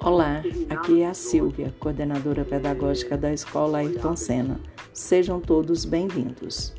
Olá, aqui é a Silvia, coordenadora pedagógica da Escola Ayrton Senna. Sejam todos bem-vindos.